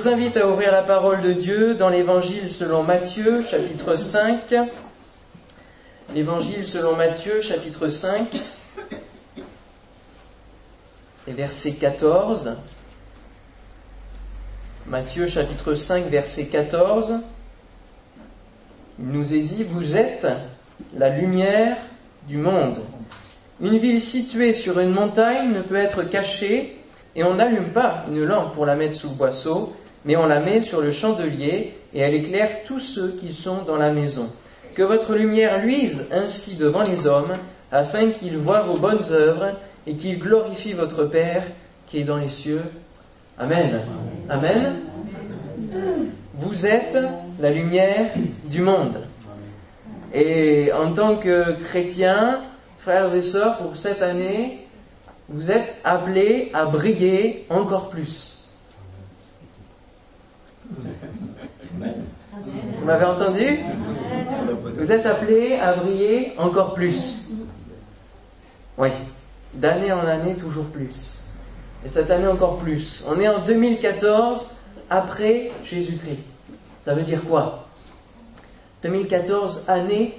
vous invite à ouvrir la parole de Dieu dans l'évangile selon Matthieu, chapitre 5. L'évangile selon Matthieu, chapitre 5, et verset 14. Matthieu, chapitre 5, verset 14. Il nous est dit, vous êtes la lumière du monde. Une ville située sur une montagne ne peut être cachée et on n'allume pas une lampe pour la mettre sous le boisseau, mais on la met sur le chandelier et elle éclaire tous ceux qui sont dans la maison. Que votre lumière luise ainsi devant les hommes, afin qu'ils voient vos bonnes œuvres et qu'ils glorifient votre Père qui est dans les cieux. Amen. Amen. Vous êtes la lumière du monde. Et en tant que chrétiens, frères et sœurs, pour cette année, vous êtes appelés à briller encore plus. Vous m'avez entendu? Vous êtes appelés à briller encore plus. Oui, d'année en année, toujours plus. Et cette année encore plus. On est en 2014 après Jésus-Christ. Ça veut dire quoi? 2014 années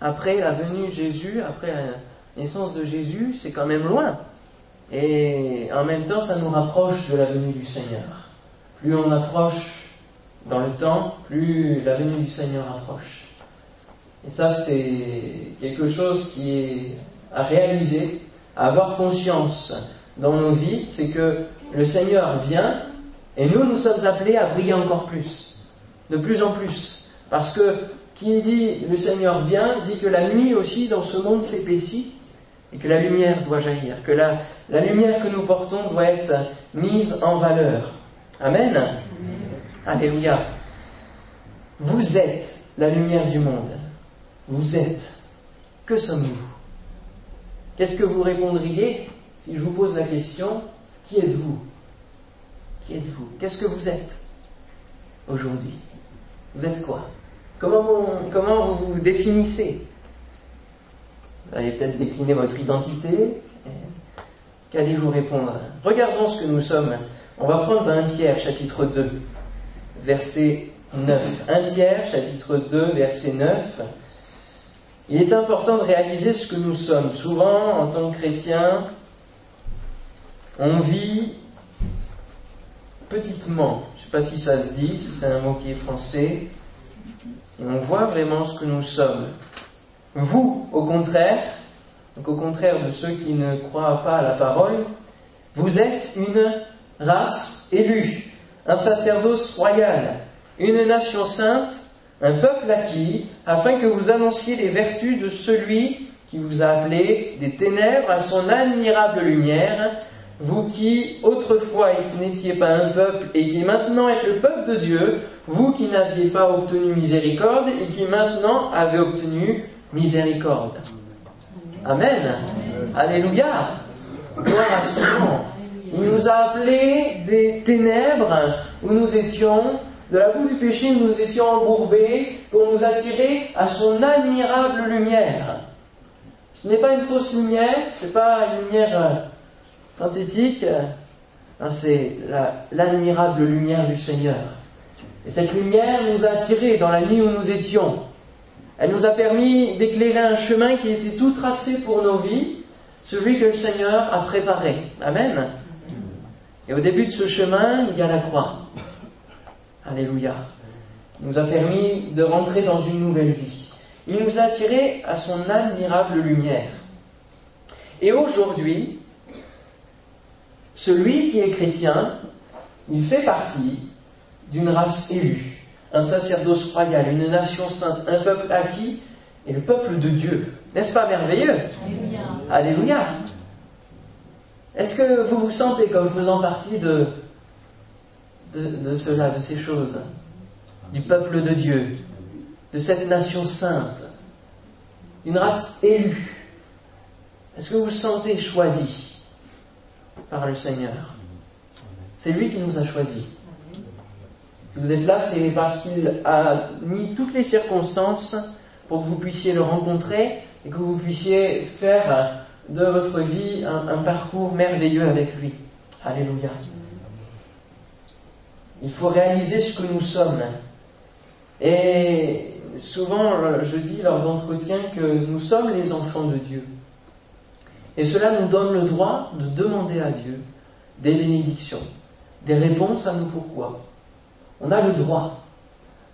après la venue de Jésus, après la naissance de Jésus, c'est quand même loin. Et en même temps, ça nous rapproche de la venue du Seigneur. Plus on approche dans le temps, plus la venue du Seigneur approche. Et ça, c'est quelque chose qui est à réaliser, à avoir conscience dans nos vies, c'est que le Seigneur vient et nous, nous sommes appelés à briller encore plus, de plus en plus. Parce que qui dit le Seigneur vient, dit que la nuit aussi dans ce monde s'épaissit et que la lumière doit jaillir, que la, la lumière que nous portons doit être mise en valeur. Amen. Alléluia. Vous êtes la lumière du monde. Vous êtes. Que sommes-nous? Qu'est-ce que vous répondriez si je vous pose la question Qui êtes-vous? Qui êtes-vous? Qu'est-ce que vous êtes aujourd'hui? Vous êtes quoi? Comment vous, comment vous vous définissez? Vous allez peut-être décliner votre identité. Qu'allez-vous répondre? Regardons ce que nous sommes. On va prendre 1 Pierre chapitre 2, verset 9. 1 Pierre chapitre 2, verset 9. Il est important de réaliser ce que nous sommes. Souvent, en tant que chrétien, on vit petitement. Je ne sais pas si ça se dit, si c'est un mot qui est français. on voit vraiment ce que nous sommes. Vous, au contraire, donc au contraire de ceux qui ne croient pas à la parole, vous êtes une race élue, un sacerdoce royal, une nation sainte, un peuple acquis, afin que vous annonciez les vertus de celui qui vous a appelé des ténèbres à son admirable lumière, vous qui autrefois n'étiez pas un peuple et qui maintenant êtes le peuple de Dieu, vous qui n'aviez pas obtenu miséricorde et qui maintenant avez obtenu miséricorde. Amen. Alléluia. Gloire à. Il nous a appelés des ténèbres où nous étions, de la boue du péché où nous étions embourbés, pour nous attirer à son admirable lumière. Ce n'est pas une fausse lumière, ce n'est pas une lumière synthétique, c'est l'admirable lumière du Seigneur. Et cette lumière nous a attirés dans la nuit où nous étions. Elle nous a permis d'éclairer un chemin qui était tout tracé pour nos vies, celui que le Seigneur a préparé. Amen. Et au début de ce chemin, il y a la croix. Alléluia. Il nous a permis de rentrer dans une nouvelle vie. Il nous a attirés à son admirable lumière. Et aujourd'hui, celui qui est chrétien, il fait partie d'une race élue, un sacerdoce royal, une nation sainte, un peuple acquis et le peuple de Dieu. N'est-ce pas merveilleux? Alléluia. Est-ce que vous vous sentez comme faisant partie de, cela, de ces choses, du peuple de Dieu, de cette nation sainte, une race élue? Est-ce que vous vous sentez choisi par le Seigneur? C'est lui qui nous a choisis. Si vous êtes là, c'est parce qu'il a mis toutes les circonstances pour que vous puissiez le rencontrer et que vous puissiez faire de votre vie un, parcours merveilleux avec lui. Alléluia. Il faut réaliser ce que nous sommes. Et souvent, je dis lors d'entretien que nous sommes les enfants de Dieu. Et cela nous donne le droit de demander à Dieu des bénédictions, des réponses à nos pourquoi. On a le droit.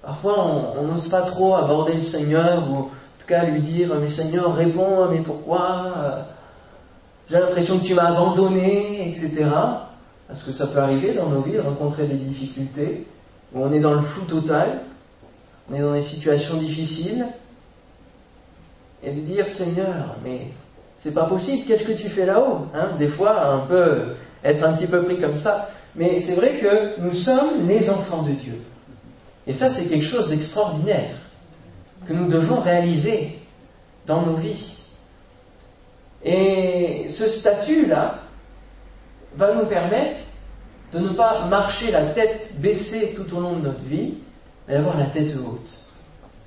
Parfois, on n'ose pas trop aborder le Seigneur ou en tout cas lui dire Mais Seigneur, réponds mes pourquoi. J'ai l'impression que tu m'as abandonné, etc. Parce que ça peut arriver dans nos vies de rencontrer des difficultés où on est dans le flou total, on est dans des situations difficiles, et de dire Seigneur, mais c'est pas possible, qu'est-ce que tu fais là-haut hein? Des fois, un peu, être un petit peu pris comme ça. Mais c'est vrai que nous sommes les enfants de Dieu. Et ça, c'est quelque chose d'extraordinaire que nous devons réaliser dans nos vies. Et ce statut-là va nous permettre de ne pas marcher la tête baissée tout au long de notre vie, mais d'avoir la tête haute.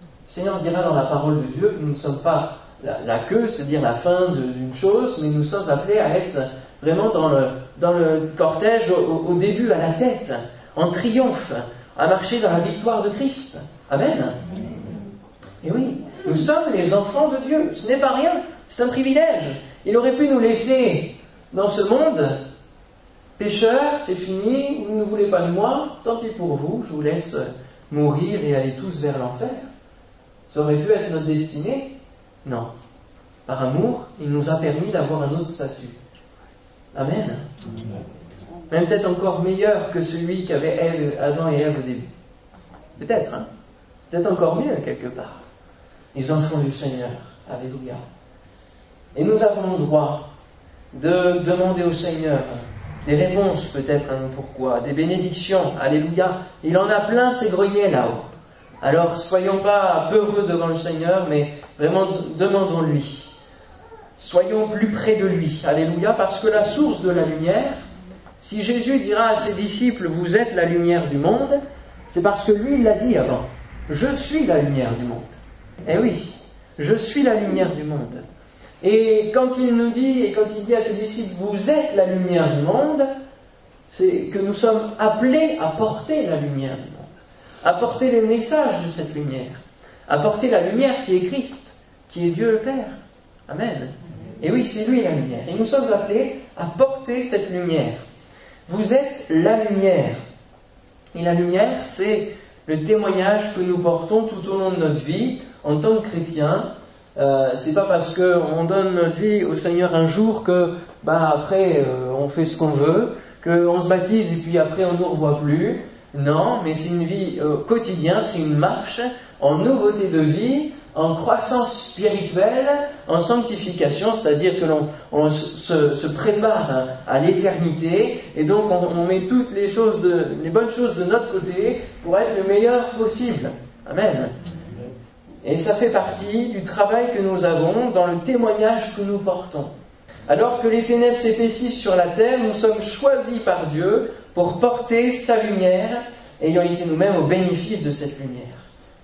Le Seigneur dira dans la parole de Dieu que nous ne sommes pas la, queue, c'est-à-dire la fin d'une chose, mais nous sommes appelés à être vraiment dans le, dans le cortège au, début, à la tête, en triomphe, à marcher dans la victoire de Christ. Amen. Et oui, nous sommes les enfants de Dieu. Ce n'est pas rien, c'est un privilège. Il aurait pu nous laisser dans ce monde pécheur, c'est fini, vous ne voulez pas de moi, tant pis pour vous, je vous laisse mourir et aller tous vers l'enfer. Ça aurait pu être notre destinée, non. Par amour, il nous a permis d'avoir un autre statut. Amen. Même peut-être encore meilleur que celui qu'avaient Adam et Ève au début. Peut-être, hein. Peut-être encore mieux quelque part. Les enfants du Seigneur. Alléluia. Et nous avons le droit de demander au Seigneur des réponses peut-être à nos pourquoi, des bénédictions. Alléluia. Il en a plein ces greniers là-haut. Alors soyons pas peureux devant le Seigneur, mais vraiment demandons-lui. Soyons plus près de lui. Alléluia, parce que la source de la lumière, si Jésus dira à ses disciples, vous êtes la lumière du monde, c'est parce que lui, il l'a dit avant. Je suis la lumière du monde. Eh oui, je suis la lumière du monde. Et quand il nous dit, et quand il dit à ses disciples, vous êtes la lumière du monde, c'est que nous sommes appelés à porter la lumière du monde apporter les messages de cette lumière, apporter la lumière qui est Christ, qui est Dieu le Père. Amen. Et oui, c'est lui la lumière. Et nous sommes appelés à porter cette lumière. Vous êtes la lumière. Et la lumière, c'est le témoignage que nous portons tout au long de notre vie en tant que chrétiens. Euh, c'est pas parce qu'on donne notre vie au Seigneur un jour que, bah, après, euh, on fait ce qu'on veut, qu'on se baptise et puis après on ne nous revoit plus. Non, mais c'est une vie euh, quotidienne, c'est une marche en nouveauté de vie, en croissance spirituelle, en sanctification, c'est-à-dire que l'on se, prépare à, l'éternité, et donc on, met toutes les choses, les bonnes choses de notre côté pour être le meilleur possible. Amen. Et ça fait partie du travail que nous avons dans le témoignage que nous portons. Alors que les ténèbres s'épaississent sur la terre, nous sommes choisis par Dieu pour porter sa lumière, ayant été nous-mêmes au bénéfice de cette lumière.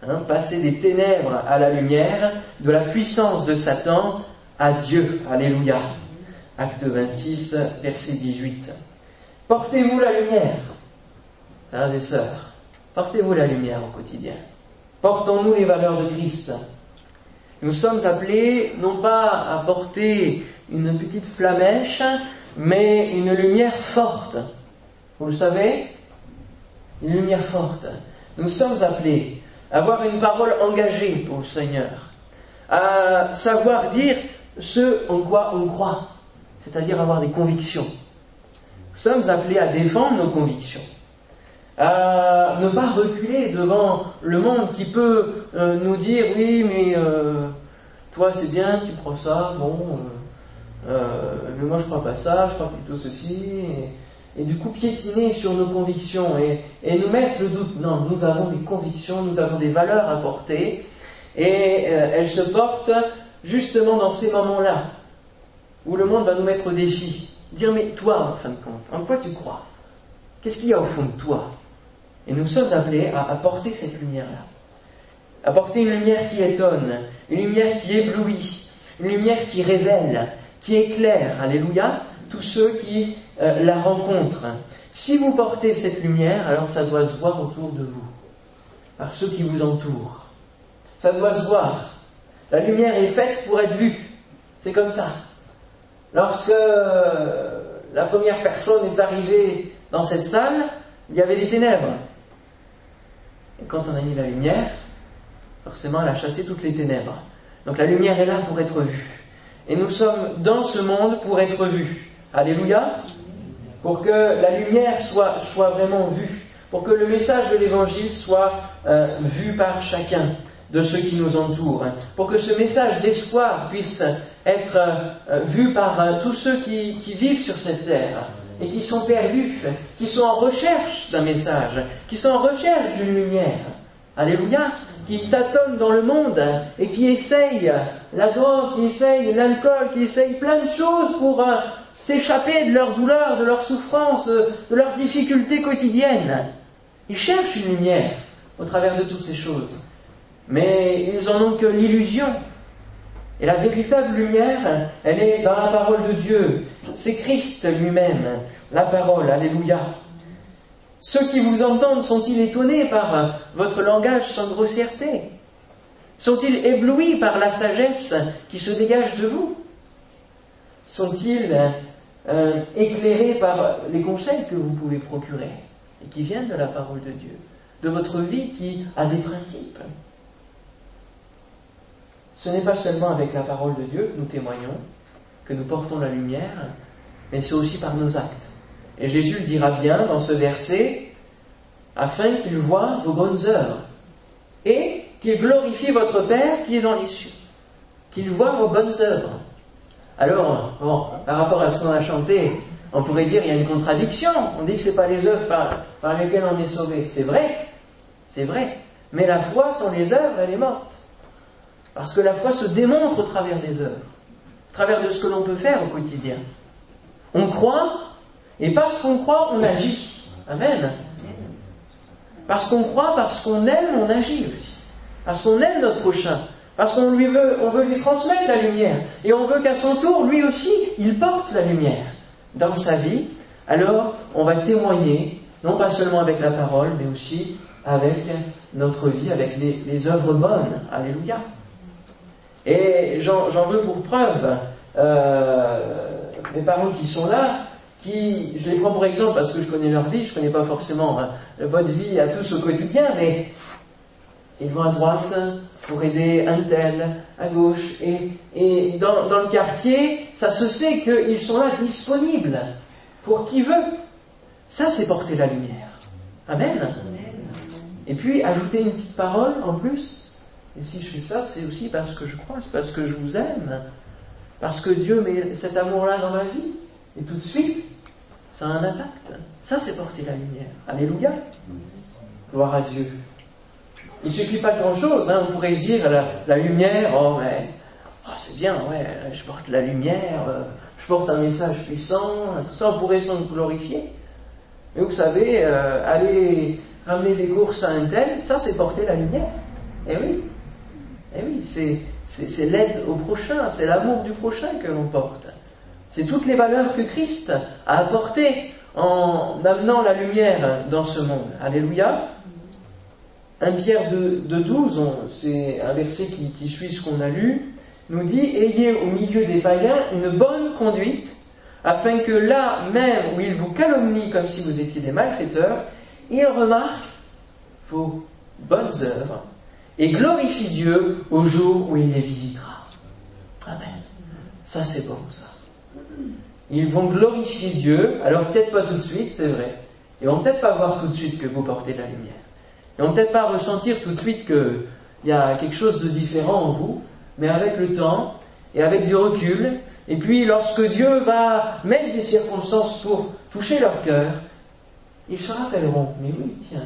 Hein, passer des ténèbres à la lumière, de la puissance de Satan à Dieu. Alléluia. Acte 26, verset 18. Portez-vous la lumière, frères et sœurs. Portez-vous la lumière au quotidien. Portons-nous les valeurs de Christ. Nous sommes appelés non pas à porter une petite flamèche, mais une lumière forte. Vous le savez? Une lumière forte. Nous sommes appelés à avoir une parole engagée pour le Seigneur, à savoir dire ce en quoi on croit, c'est-à-dire avoir des convictions. Nous sommes appelés à défendre nos convictions, à ne pas reculer devant le monde qui peut euh, nous dire oui mais euh, toi c'est bien, tu prends ça, bon, euh, mais moi je crois pas ça, je crois plutôt ceci et du coup piétiner sur nos convictions et, nous mettre le doute. Non, nous avons des convictions, nous avons des valeurs à porter, et elles se portent justement dans ces moments-là, où le monde va nous mettre au défi. Dire, mais toi, en fin de compte, en quoi tu crois? Qu'est-ce qu'il y a au fond de toi? Et nous sommes appelés à apporter cette lumière-là. Apporter une lumière qui étonne, une lumière qui éblouit, une lumière qui révèle, qui éclaire, alléluia, tous ceux qui euh, la rencontre. Si vous portez cette lumière, alors ça doit se voir autour de vous, par ceux qui vous entourent. Ça doit se voir. La lumière est faite pour être vue. C'est comme ça. Lorsque la première personne est arrivée dans cette salle, il y avait des ténèbres. Et quand on a mis la lumière, forcément elle a chassé toutes les ténèbres. Donc la lumière est là pour être vue. Et nous sommes dans ce monde pour être vus. Alléluia. Pour que la lumière soit, vraiment vue. Pour que le message de l'évangile soit euh, vu par chacun de ceux qui nous entourent. Pour que ce message d'espoir puisse être euh, vu par euh, tous ceux qui vivent sur cette terre et qui sont perdus, qui sont en recherche d'un message, qui sont en recherche d'une lumière. Alléluia qui tâtonnent dans le monde et qui essayent la drogue, qui essayent l'alcool, qui essayent plein de choses pour euh, s'échapper de leur douleur, de leur souffrance, de, leurs difficultés quotidiennes. Ils cherchent une lumière au travers de toutes ces choses. Mais ils en ont que l'illusion. Et la véritable lumière, elle est dans la parole de Dieu. C'est Christ lui-même, la parole. Alléluia. Ceux qui vous entendent sont-ils étonnés par votre langage sans grossièreté? Sont-ils éblouis par la sagesse qui se dégage de vous? Sont-ils euh, éclairés par les conseils que vous pouvez procurer et qui viennent de la parole de Dieu, de votre vie qui a des principes? Ce n'est pas seulement avec la parole de Dieu que nous témoignons, que nous portons la lumière, mais c'est aussi par nos actes. Et Jésus le dira bien dans ce verset, afin qu'il voie vos bonnes œuvres et qu'il glorifie votre Père qui est dans les cieux. Qu'il voie vos bonnes œuvres. Alors, par rapport à ce qu'on a chanté, on pourrait dire qu'il y a une contradiction. On dit que ce n'est pas les œuvres par, par lesquelles on est sauvé. C'est vrai, c'est vrai. Mais la foi sans les œuvres, elle est morte. Parce que la foi se démontre au travers des œuvres, au travers de ce que l'on peut faire au quotidien. On croit, et parce qu'on croit, on agit. Amen. Parce qu'on croit, parce qu'on aime, on agit aussi. Parce qu'on aime notre prochain. Parce qu'on veut, on veut lui transmettre la lumière. Et on veut qu'à son tour, lui aussi, il porte la lumière dans sa vie. Alors, on va témoigner, non pas seulement avec la parole, mais aussi avec notre vie, avec les, œuvres bonnes. Alléluia. Et j'en veux pour preuve euh, mes parents qui sont là, qui, je les prends pour exemple parce que je connais leur vie, je ne connais pas forcément hein, votre vie à tous au quotidien, mais ils vont à droite pour aider un tel, à gauche, et, et dans, dans, le quartier, ça se sait qu'ils sont là disponibles pour qui veut. Ça, c'est porter la lumière. Amen. Et puis, ajouter une petite parole en plus. Et si je fais ça, c'est aussi parce que je crois, c'est parce que je vous aime, parce que Dieu met cet amour-là dans ma vie. Et tout de suite, ça a un impact. Ça, c'est porter la lumière. Alléluia. Gloire à Dieu. Il ne suffit pas de grand-chose. Hein. On pourrait dire la, lumière, oh, mais, oh, c'est bien, ouais, je porte la lumière, euh, je porte un message puissant, tout ça, on pourrait s'en glorifier. Mais vous savez, euh, aller ramener des courses à un tel, ça, c'est porter la lumière. Eh oui. Eh oui, c'est l'aide au prochain, c'est l'amour du prochain que l'on porte. C'est toutes les valeurs que Christ a apportées en amenant la lumière dans ce monde. Alléluia. 1 Pierre de, 12, c'est un verset qui, qui suit ce qu'on a lu, nous dit Ayez au milieu des païens une bonne conduite, afin que là même où ils vous calomnient comme si vous étiez des malfaiteurs, ils remarquent vos bonnes œuvres et glorifient Dieu au jour où il les visitera. Amen. Ça c'est bon ça. Ils vont glorifier Dieu, alors peut-être pas tout de suite, c'est vrai. Ils vont peut-être pas voir tout de suite que vous portez la lumière. Ils vont peut-être pas ressentir tout de suite qu'il y a quelque chose de différent en vous, mais avec le temps et avec du recul, et puis lorsque Dieu va mettre des circonstances pour toucher leur cœur, ils se rappelleront, mais oui, tiens,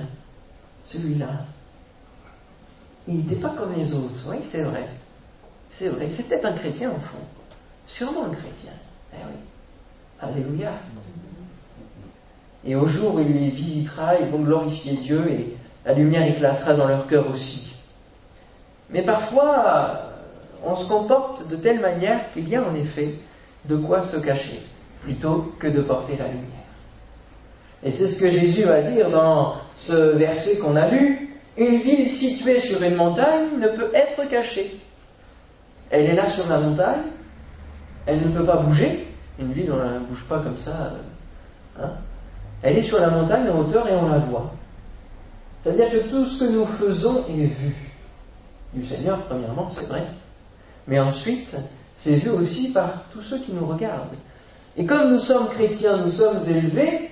celui-là, il n'était pas comme les autres. Oui, c'est vrai. C'est vrai. Peut-être un chrétien au fond. Sûrement un chrétien. Eh. Alléluia. Et au jour où il les visitera, ils vont glorifier Dieu et la lumière éclatera dans leur cœur aussi. Mais parfois, on se comporte de telle manière qu'il y a en effet de quoi se cacher, plutôt que de porter la lumière. Et c'est ce que Jésus va dire dans ce verset qu'on a lu. Une ville située sur une montagne ne peut être cachée. Elle est là sur la montagne, elle ne peut pas bouger. Une ville, on ne bouge pas comme ça. Hein. Elle est sur la montagne en hauteur et on la voit. C'est-à-dire que tout ce que nous faisons est vu. Du Seigneur, premièrement, c'est vrai. Mais ensuite, c'est vu aussi par tous ceux qui nous regardent. Et comme nous sommes chrétiens, nous sommes élevés,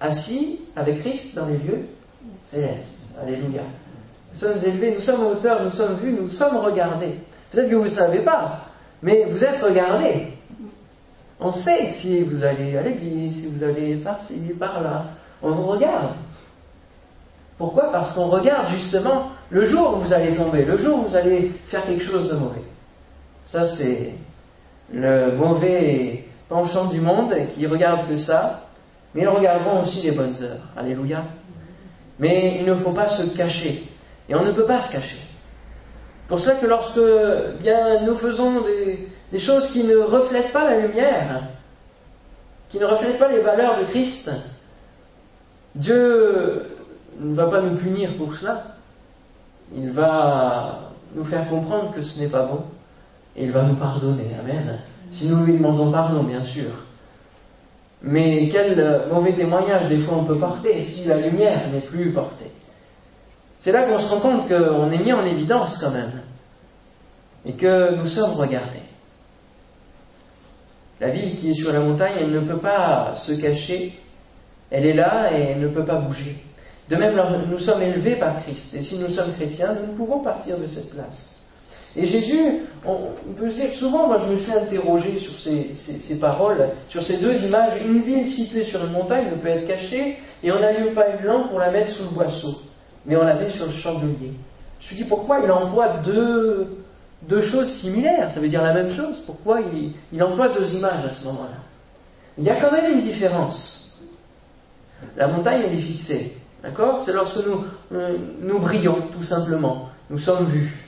assis avec Christ dans les lieux célestes. Alléluia. Nous sommes élevés, nous sommes en hauteur, nous sommes vus, nous sommes regardés. Peut-être que vous ne savez pas, mais vous êtes regardés. On sait si vous allez à l'église, si vous allez par-ci, par-là. On vous regarde. Pourquoi? Parce qu'on regarde justement le jour où vous allez tomber, le jour où vous allez faire quelque chose de mauvais. Ça, c'est le mauvais penchant du monde qui regarde que ça, mais ils regarderont aussi les bonnes heures. Alléluia. Mais il ne faut pas se cacher. Et on ne peut pas se cacher. Pour cela que lorsque bien, nous faisons des, choses qui ne reflètent pas la lumière, qui ne reflètent pas les valeurs de Christ, Dieu ne va pas nous punir pour cela. Il va nous faire comprendre que ce n'est pas bon. Et il va nous pardonner. Amen. Si nous lui demandons pardon, bien sûr. Mais quel mauvais témoignage des fois on peut porter si la lumière n'est plus portée. C'est là qu'on se rend compte qu'on est mis en évidence quand même. Et que nous sommes regardés. La ville qui est sur la montagne, elle ne peut pas se cacher. Elle est là et elle ne peut pas bouger. De même, nous sommes élevés par Christ. Et si nous sommes chrétiens, nous ne pouvons partir de cette place. Et Jésus, on peut se dire que souvent, moi je me suis interrogé sur ces, paroles, sur ces deux images. Une ville située sur une montagne ne peut être cachée, et on n'allume pas une lampe pour la mettre sous le boisseau, mais on la met sur le chandelier. Je me suis dit pourquoi il emploie deux, choses similaires, ça veut dire la même chose. Pourquoi il, il emploie deux images à ce moment-là? Il y a quand même une différence. La montagne, elle est fixée. D'accord? C'est lorsque nous, nous brillons, tout simplement. Nous sommes vus.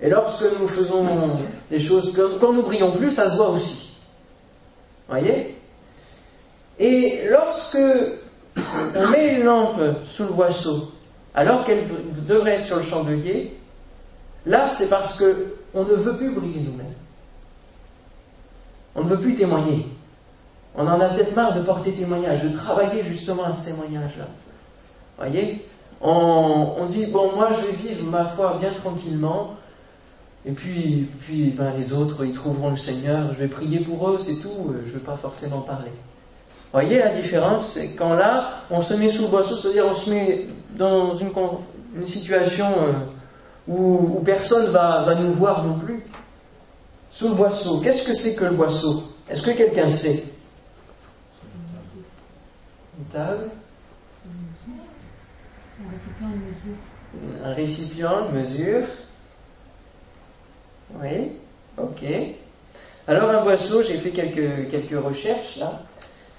Et lorsque nous faisons des choses, quand nous brillons plus, ça se voit aussi. Voyez? Et lorsque on met une lampe sous le boisseau, alors qu'elle devrait être sur le chandelier, là c'est parce que on ne veut plus briller nous-mêmes. On ne veut plus témoigner. On en a peut-être marre de porter témoignage, de travailler justement à ce témoignage-là. Voyez? On, on, dit, bon, moi je vais vivre ma foi bien tranquillement, et puis, puis ben, les autres, ils trouveront le Seigneur, je vais prier pour eux, c'est tout, je ne vais pas forcément parler. Voyez la différence, c'est quand là, on se met sous le boisseau, c'est-à-dire on se met dans une, une situation euh, où, personne va, va nous voir non plus. Sous le boisseau, qu'est-ce que c'est que le boisseau Est-ce que quelqu'un sait? Une table? Un récipient de mesure. Oui, ok. Alors un boisseau, j'ai fait quelques, recherches là,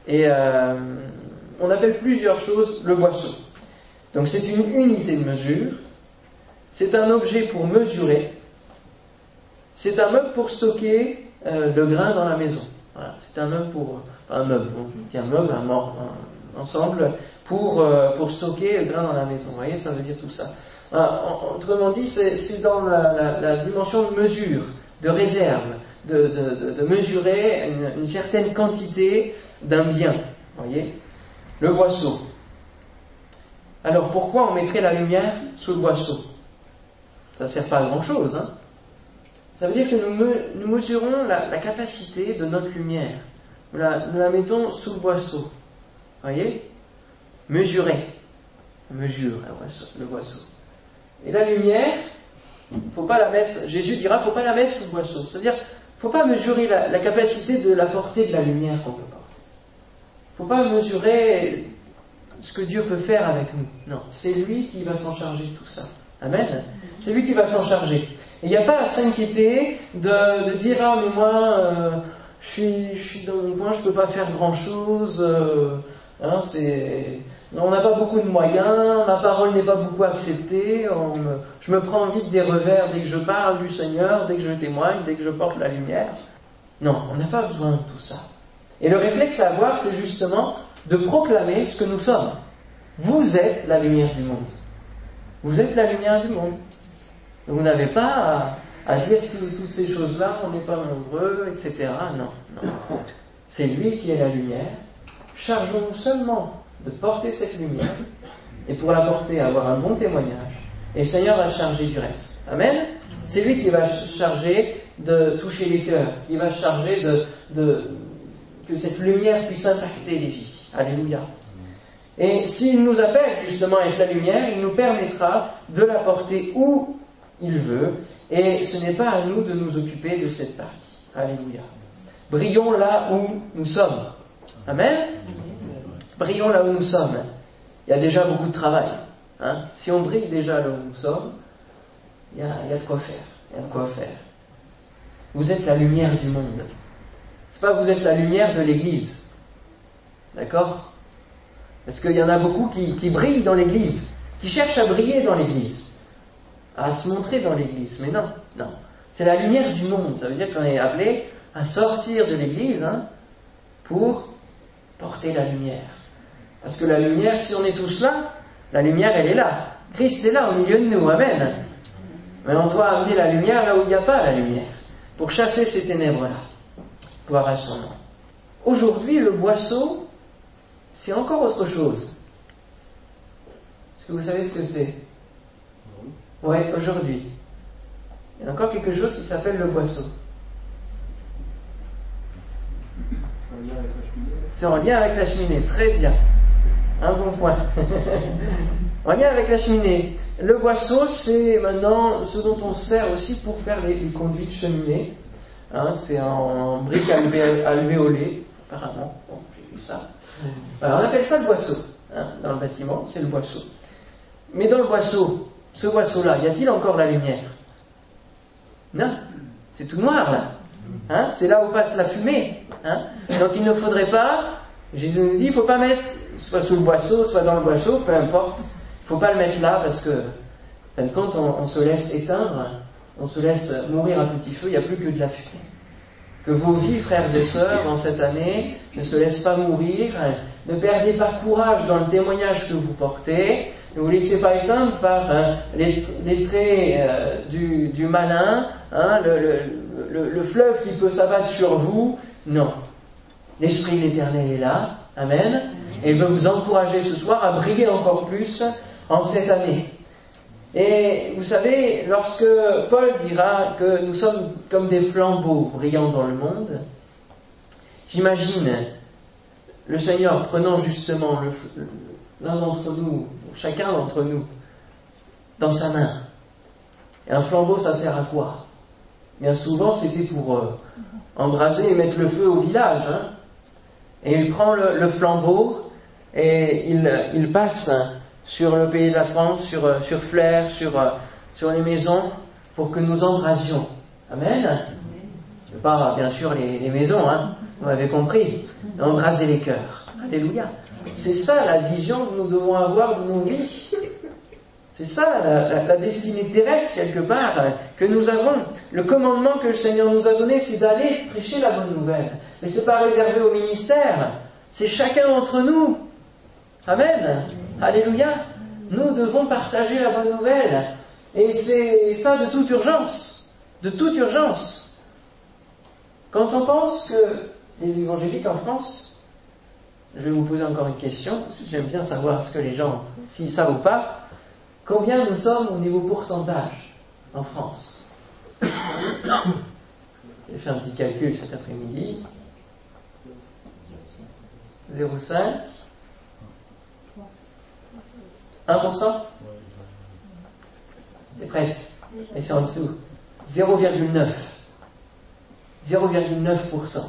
et euh, on appelle plusieurs choses le boisseau. Donc c'est une unité de mesure, c'est un objet pour mesurer, c'est un meuble pour stocker euh, le grain dans la maison. Voilà, c'est un meuble pour, enfin un meuble, un meuble, un, ensemble pour, euh, pour stocker le grain dans la maison. Vous voyez, ça veut dire tout ça. Autrement dit, c'est dans la, dimension de mesure, de réserve, de, mesurer une, certaine quantité d'un bien. Voyez Le boisseau. Alors pourquoi on mettrait la lumière sous le boisseau? Ça ne sert pas à grand chose. Hein Ça veut dire que nous, mesurons la, capacité de notre lumière. Nous la, nous la mettons sous le boisseau. Voyez Mesurer. Mesure le boisseau. Et la lumière, faut pas la mettre, Jésus dira, faut pas la mettre sous le boisseau. C'est-à-dire, faut pas mesurer la, capacité de la portée de la lumière qu'on peut porter. Faut pas mesurer ce que Dieu peut faire avec nous. Non, c'est lui qui va s'en charger de tout ça. Amen. C'est lui qui va s'en charger. Et il n'y a pas à s'inquiéter de, dire ah mais moi euh, je suis je suis dans mon coin, je peux pas faire grand chose. Euh, hein, c'est on n'a pas beaucoup de moyens, ma parole n'est pas beaucoup acceptée, je me prends vite des revers dès que je parle du Seigneur, dès que je témoigne, dès que je porte la lumière. Non, on n'a pas besoin de tout ça. Et le réflexe à avoir, c'est justement de proclamer ce que nous sommes. Vous êtes la lumière du monde. Vous êtes la lumière du monde. Vous n'avez pas à, dire toutes ces choses-là, on n'est pas nombreux, etc. Non, non. C'est lui qui est la lumière. Chargeons-nous seulement de porter cette lumière et pour la porter, avoir un bon témoignage. Et le Seigneur va charger du reste. Amen C'est lui qui va charger de toucher les cœurs, qui va charger de, que cette lumière puisse impacter les vies. Alléluia. Et s'il nous appelle justement avec la lumière, il nous permettra de la porter où il veut, et ce n'est pas à nous de nous occuper de cette partie. Alléluia. Brillons là où nous sommes. Amen. Brillons là où nous sommes. Il y a déjà beaucoup de travail. Hein. Si on brille déjà là où nous sommes, il y, a, de quoi faire. Il y a de quoi faire. Vous êtes la lumière du monde. C'est pas vous êtes la lumière de l'Église. D'accord? Parce qu'il y en a beaucoup qui, qui brillent dans l'Église, qui cherchent à briller dans l'Église, à se montrer dans l'Église. Mais non, non. C'est la lumière du monde. Ça veut dire qu'on est appelé à sortir de l'Église hein, pour porter la lumière. Parce que la lumière, si on est tous là, la lumière, elle est là. Christ est là au milieu de nous. Amen. Mais on doit amener la lumière là où il n'y a pas la lumière, pour chasser ces ténèbres-là. Gloire à son nom. Aujourd'hui, le boisseau, c'est encore autre chose. Est-ce que vous savez ce que c'est? Oui, aujourd'hui. Il y a encore quelque chose qui s'appelle le boisseau. C'est en lien avec la cheminée, très bien. Un bon point. en lien avec la cheminée. Le boisseau, c'est maintenant ce dont on sert aussi pour faire les, conduits de cheminée. Hein, c'est en, briques alvéolées, apparemment. Bon, j'ai vu ça. Alors, on appelle ça le boisseau. Hein, dans le bâtiment, c'est le boisseau. Mais dans le boisseau, ce boisseau-là, y a-t-il encore la lumière? Non. C'est tout noir, là. Hein, c'est là où passe la fumée. Hein. Donc il ne faudrait pas, Jésus nous dit, il ne faut pas mettre soit sous le boisseau, soit dans le boisseau, peu importe. Il ne faut pas le mettre là parce que, compte, on, se laisse éteindre, on se laisse mourir à petit feu, il n'y a plus que de la fumée. Que vos vies, frères et sœurs, dans cette année, ne se laissent pas mourir, ne perdez pas courage dans le témoignage que vous portez, ne vous laissez pas éteindre par hein, les, traits euh, du, malin, hein, le, fleuve qui peut s'abattre sur vous. Non. L'Esprit de l'Éternel est là. Amen. Et il veut vous encourager ce soir à briller encore plus en cette année. Et vous savez, lorsque Paul dira que nous sommes comme des flambeaux brillants dans le monde, j'imagine le Seigneur prenant justement l'un d'entre nous, chacun d'entre nous, dans sa main. Et un flambeau, ça sert à quoi? Bien souvent, c'était pour euh, embraser et mettre le feu au village. Hein. Et il prend le, flambeau et il, passe sur le pays de la France, sur, sur Flair, sur, sur les maisons, pour que nous embrasions. Amen. Pas bien sûr les, les maisons, hein, vous m'avez compris. Embraser les cœurs. Alléluia. C'est ça la vision que nous devons avoir de nos vies. C'est ça la, destinée terrestre, quelque part, que nous avons. Le commandement que le Seigneur nous a donné, c'est d'aller prêcher la bonne nouvelle. Mais ce n'est pas réservé au ministère, c'est chacun d'entre nous. Amen. Alléluia. Nous devons partager la bonne nouvelle. Et c'est ça de toute urgence. De toute urgence. Quand on pense que les évangéliques en France, je vais vous poser encore une question, j'aime bien savoir ce que les gens, s'ils savent ou pas, Combien nous sommes au niveau pourcentage en France J'ai fait un petit calcul cet après-midi. 0,5 1% C'est presque. Et c'est en dessous. 0,9. 0,9%.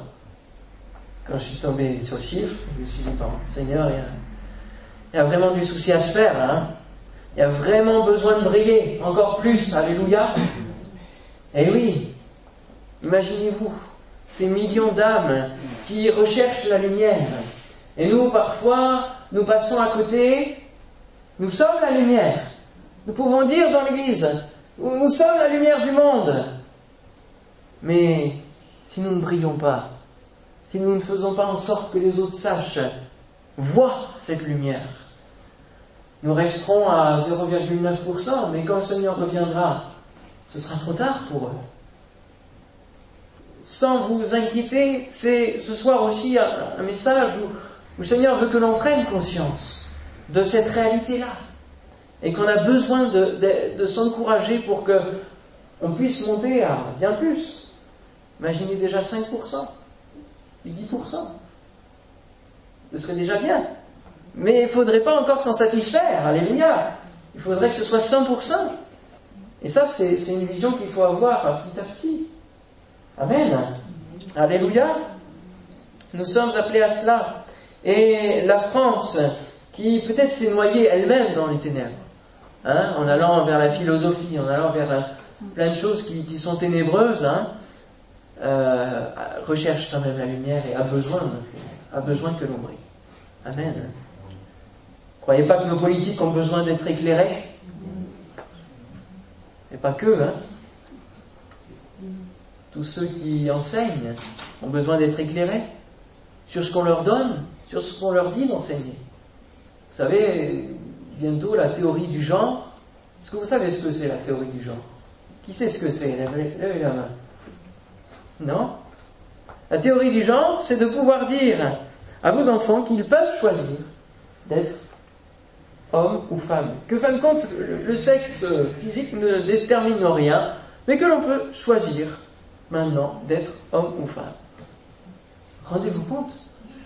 Quand je suis tombé sur le chiffre, je me suis dit, bon, Seigneur, il y a, vraiment du souci à se faire. Hein il y a vraiment besoin de briller encore plus. Alléluia. Eh oui, imaginez-vous ces millions d'âmes qui recherchent la lumière. Et nous, parfois, nous passons à côté. Nous sommes la lumière. Nous pouvons dire dans l'Église, nous sommes la lumière du monde. Mais si nous ne brillons pas, si nous ne faisons pas en sorte que les autres sachent voient cette lumière. Nous resterons à 0,9%, mais quand le Seigneur reviendra, ce sera trop tard pour eux. Sans vous inquiéter, c'est ce soir aussi un, message où, le Seigneur veut que l'on prenne conscience de cette réalité-là et qu'on a besoin de, s'encourager pour que on puisse monter à bien plus. Imaginez déjà 5%, puis 10%. Ce serait déjà bien. Mais il ne faudrait pas encore s'en satisfaire. Alléluia. Il faudrait que ce soit 100%. Et ça, c'est une vision qu'il faut avoir petit à petit. Amen. Alléluia. Nous sommes appelés à cela. Et la France, qui peut-être s'est noyée elle-même dans les ténèbres, hein, en allant vers la philosophie, en allant vers plein de choses qui, sont ténébreuses, hein, euh, recherche quand même la lumière et a besoin, a besoin que l'on brille. Amen. Croyez pas que nos politiques ont besoin d'être éclairés? Et pas que, hein. Tous ceux qui enseignent ont besoin d'être éclairés sur ce qu'on leur donne, sur ce qu'on leur dit d'enseigner. Vous savez, bientôt la théorie du genre. Est-ce que vous savez ce que c'est la théorie du genre? Qui sait ce que c'est? Lèvez la main. Non? La théorie du genre, c'est de pouvoir dire à vos enfants qu'ils peuvent choisir d'être homme ou femme. Que fin de compte, le sexe physique ne détermine rien, mais que l'on peut choisir maintenant d'être homme ou femme. Rendez-vous compte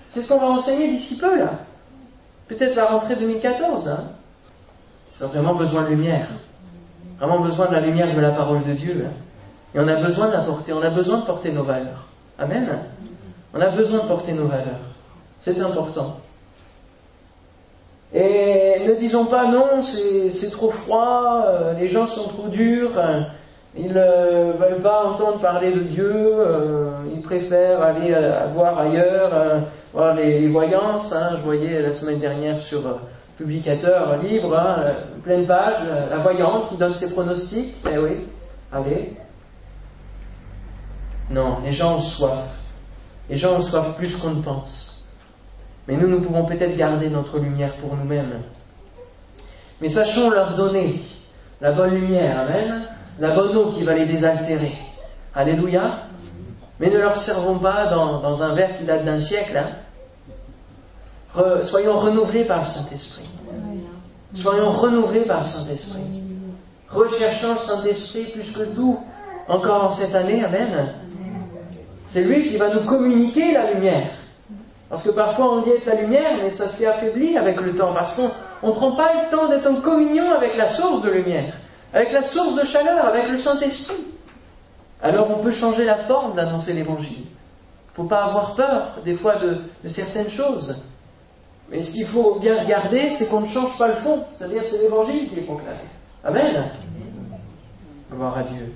C'est ce qu'on va enseigner d'ici peu, là. Peut-être la rentrée 2014, là. Ils ont vraiment besoin de lumière. Vraiment besoin de la lumière de la parole de Dieu. Hein. Et on a besoin de la porter. On a besoin de porter nos valeurs. Amen. On a besoin de porter nos valeurs. C'est important. Et ne disons pas non, c'est trop froid, euh, les gens sont trop durs, ils ne euh, veulent pas entendre parler de Dieu, euh, ils préfèrent aller euh, voir ailleurs, voir les, voyances. Hein. je voyais la semaine dernière sur Publicateur Libre, hein, pleine page, la voyante qui donne ses pronostics. Eh oui, allez. Non, les gens ont soif. Les gens ont soif plus qu'on ne pense. Mais nous, nous pouvons peut-être garder notre lumière pour nous-mêmes. Mais sachons leur donner la bonne lumière. Amen la bonne eau qui va les désaltérer. Alléluia. Mais ne leur servons pas dans, un verre qui date d'un siècle. Hein. soyons renouvelés par le Saint-Esprit. Soyons renouvelés par le Saint-Esprit. Recherchons le Saint-Esprit plus que tout encore en cette année. Amen. C'est lui qui va nous communiquer la lumière. Parce que parfois on dit être la lumière, mais ça s'est affaibli avec le temps, parce qu'on ne prend pas le temps d'être en communion avec la source de lumière avec la source de chaleur, avec le Saint-Esprit. Alors on peut changer la forme d'annoncer l'Évangile. Il ne faut pas avoir peur des fois de, certaines choses. Mais ce qu'il faut bien regarder, c'est qu'on ne change pas le fond. C'est-à-dire c'est l'Évangile qui est proclamé. Amen. Gloire à Dieu.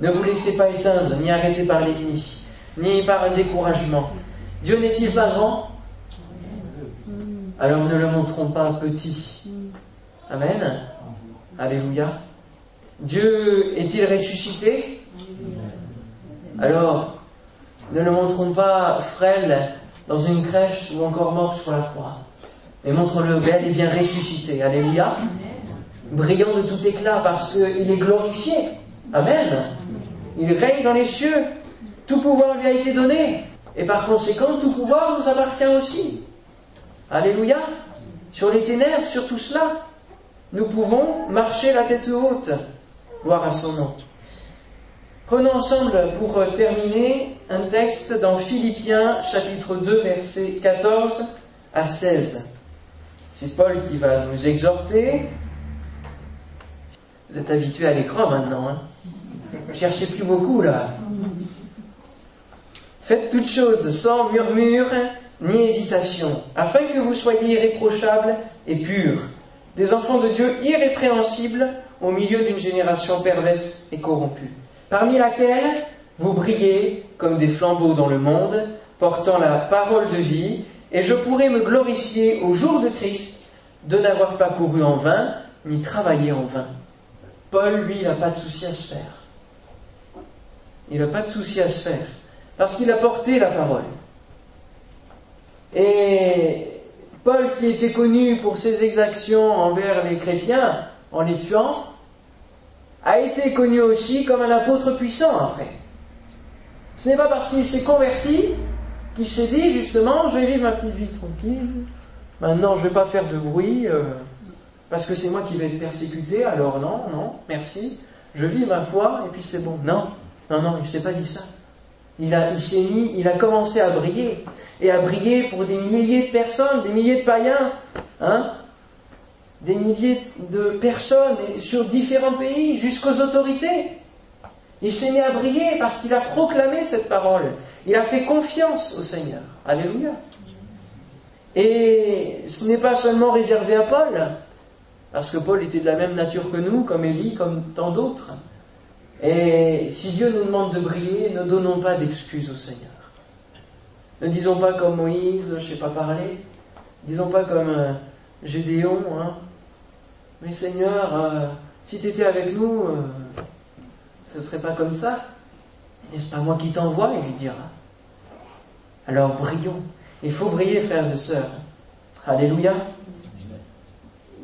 Ne vous laissez pas éteindre, ni arrêter par l'ennemi, ni par un découragement. Dieu n'est-il pas grand? Alors ne le montrons pas petit. Amen. Alléluia. Dieu est-il ressuscité? Alors, ne le montrons pas frêle dans une crèche ou encore mort sur la croix, mais montre-le bel et bien ressuscité. Alléluia. Brillant de tout éclat parce qu'il est glorifié. Amen. Il règne dans les cieux. Tout pouvoir lui a été donné. Et par conséquent, tout pouvoir nous appartient aussi. Alléluia. Sur les ténèbres, sur tout cela nous pouvons marcher la tête haute. Gloire à son nom. Prenons ensemble, pour terminer, un texte dans Philippiens chapitre 2, versets 14 à 16. C'est Paul qui va nous exhorter. Vous êtes habitués à l'écran maintenant. Hein cherchez plus beaucoup là. Faites toutes choses sans murmure ni hésitation, afin que vous soyez irréprochables et purs des enfants de Dieu irrépréhensibles au milieu d'une génération perverse et corrompue, parmi laquelle vous brillez comme des flambeaux dans le monde, portant la parole de vie, et je pourrai me glorifier au jour de Christ de n'avoir pas couru en vain, ni travaillé en vain. Paul, lui, n'a pas de souci à se faire. Il n'a pas de souci à se faire, parce qu'il a porté la parole. Et Paul, qui était connu pour ses exactions envers les chrétiens en les tuant, a été connu aussi comme un apôtre puissant après. Ce n'est pas parce qu'il s'est converti qu'il s'est dit justement, je vais vivre ma petite vie tranquille, maintenant je ne vais pas faire de bruit, euh, parce que c'est moi qui vais être persécuté, alors non, non, merci, je vis ma foi et puis c'est bon. Non, non, non, il ne s'est pas dit ça. Il, a, commencé à briller, et à briller pour des milliers de personnes, des milliers de païens, hein, des milliers de personnes sur différents pays, jusqu'aux autorités. Il s'est mis à briller parce qu'il a proclamé cette parole. Il a fait confiance au Seigneur. Alléluia. Et ce n'est pas seulement réservé à Paul, parce que Paul était de la même nature que nous, comme Élie, comme tant d'autres. Et si Dieu nous demande de briller, ne donnons pas d'excuses au Seigneur. Ne disons pas comme Moïse, je ne sais pas parler. Disons pas comme euh, Gédéon, hein. Mais Seigneur, euh, si tu étais avec nous, euh, ce ne serait pas comme ça. N'est-ce pas moi qui t'envoie Il lui dira. Alors brillons. Il faut briller, frères et sœurs. Alléluia.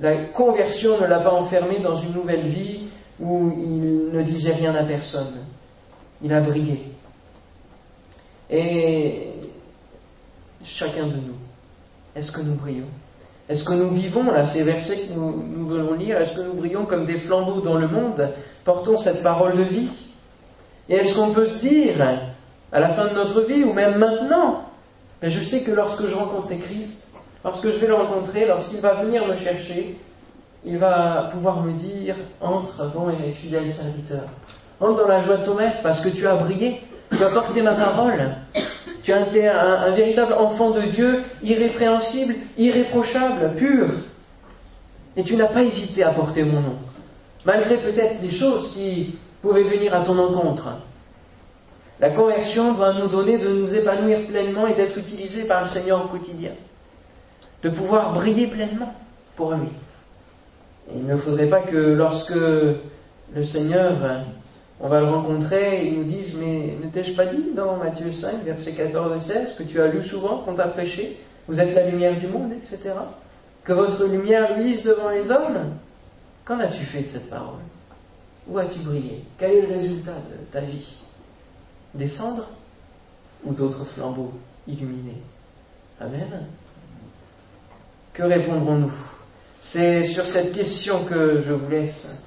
La conversion ne l'a pas enfermé dans une nouvelle vie où il ne disait rien à personne. Il a brillé. Et chacun de nous, est-ce que nous brillons? Est-ce que nous vivons, là, ces versets que nous, voulons lire, est-ce que nous brillons comme des flambeaux dans le monde Portons cette parole de vie? Et est-ce qu'on peut se dire, à la fin de notre vie, ou même maintenant, mais je sais que lorsque je rencontrerai Christ, lorsque je vais le rencontrer, lorsqu'il va venir me chercher, il va pouvoir me dire entre, bon et fidèle serviteur, entre dans la joie de ton maître parce que tu as brillé, tu as porté ma parole, tu as été un, véritable enfant de Dieu, irrépréhensible, irréprochable, pur. Et tu n'as pas hésité à porter mon nom, malgré peut-être les choses qui pouvaient venir à ton encontre. La conversion doit nous donner de nous épanouir pleinement et d'être utilisés par le Seigneur au quotidien, de pouvoir briller pleinement pour lui. Il ne faudrait pas que lorsque le Seigneur, on va le rencontrer, il nous dise, mais ne t'ai-je pas dit dans Matthieu 5, versets 14 et 16, que tu as lu souvent, qu'on t'a prêché, vous êtes la lumière du monde, etc. Que votre lumière luise devant les hommes? Qu'en as-tu fait de cette parole? Où as-tu brillé? Quel est le résultat de ta vie? Des cendres ou d'autres flambeaux illuminés? Amen. Que répondrons-nous? C'est sur cette question que je vous laisse.